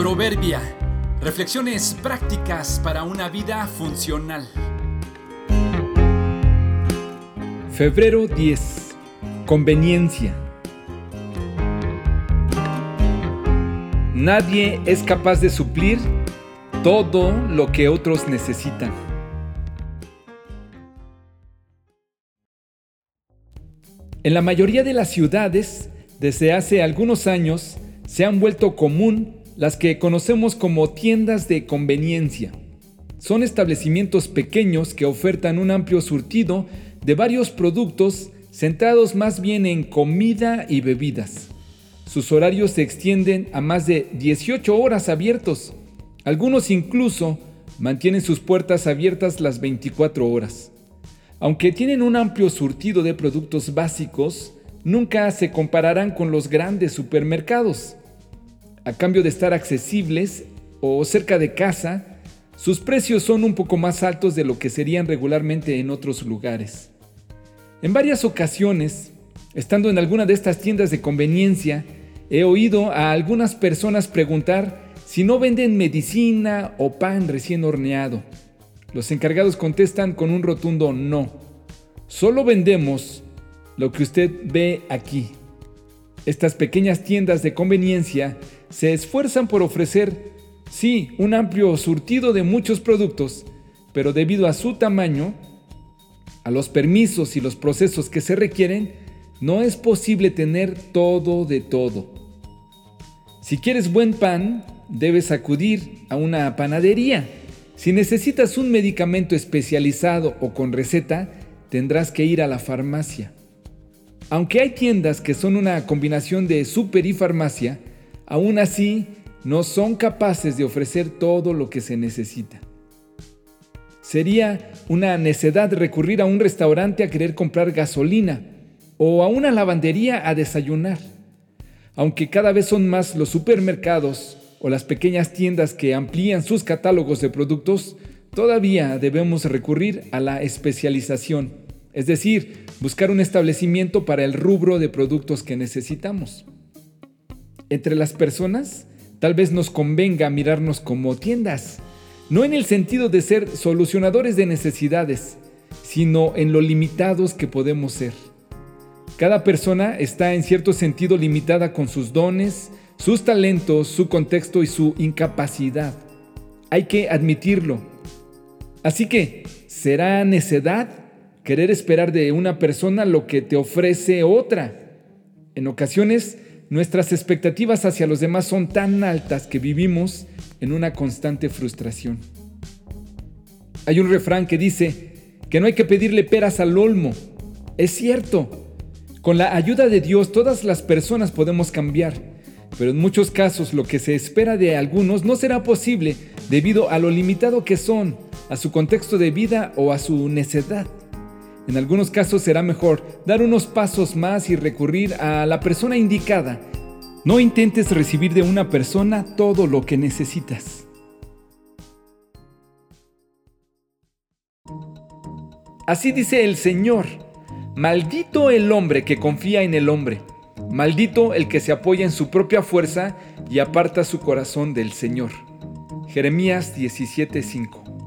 Proverbia. Reflexiones prácticas para una vida funcional. Febrero 10. Conveniencia. Nadie es capaz de suplir todo lo que otros necesitan. En la mayoría de las ciudades, desde hace algunos años, se han vuelto común las que conocemos como tiendas de conveniencia. Son establecimientos pequeños que ofertan un amplio surtido de varios productos centrados más bien en comida y bebidas. Sus horarios se extienden a más de 18 horas abiertos. Algunos incluso mantienen sus puertas abiertas las 24 horas. Aunque tienen un amplio surtido de productos básicos, nunca se compararán con los grandes supermercados a cambio de estar accesibles o cerca de casa, sus precios son un poco más altos de lo que serían regularmente en otros lugares. En varias ocasiones, estando en alguna de estas tiendas de conveniencia, he oído a algunas personas preguntar si no venden medicina o pan recién horneado. Los encargados contestan con un rotundo no. Solo vendemos lo que usted ve aquí. Estas pequeñas tiendas de conveniencia se esfuerzan por ofrecer, sí, un amplio surtido de muchos productos, pero debido a su tamaño, a los permisos y los procesos que se requieren, no es posible tener todo de todo. Si quieres buen pan, debes acudir a una panadería. Si necesitas un medicamento especializado o con receta, tendrás que ir a la farmacia. Aunque hay tiendas que son una combinación de super y farmacia, aún así no son capaces de ofrecer todo lo que se necesita. Sería una necedad recurrir a un restaurante a querer comprar gasolina o a una lavandería a desayunar. Aunque cada vez son más los supermercados o las pequeñas tiendas que amplían sus catálogos de productos, todavía debemos recurrir a la especialización, es decir, buscar un establecimiento para el rubro de productos que necesitamos. Entre las personas, tal vez nos convenga mirarnos como tiendas, no en el sentido de ser solucionadores de necesidades, sino en lo limitados que podemos ser. Cada persona está en cierto sentido limitada con sus dones, sus talentos, su contexto y su incapacidad. Hay que admitirlo. Así que, ¿será necedad querer esperar de una persona lo que te ofrece otra? En ocasiones, Nuestras expectativas hacia los demás son tan altas que vivimos en una constante frustración. Hay un refrán que dice que no hay que pedirle peras al olmo. Es cierto. Con la ayuda de Dios todas las personas podemos cambiar, pero en muchos casos lo que se espera de algunos no será posible debido a lo limitado que son, a su contexto de vida o a su necedad. En algunos casos será mejor dar unos pasos más y recurrir a la persona indicada. No intentes recibir de una persona todo lo que necesitas. Así dice el Señor, maldito el hombre que confía en el hombre, maldito el que se apoya en su propia fuerza y aparta su corazón del Señor. Jeremías 17:5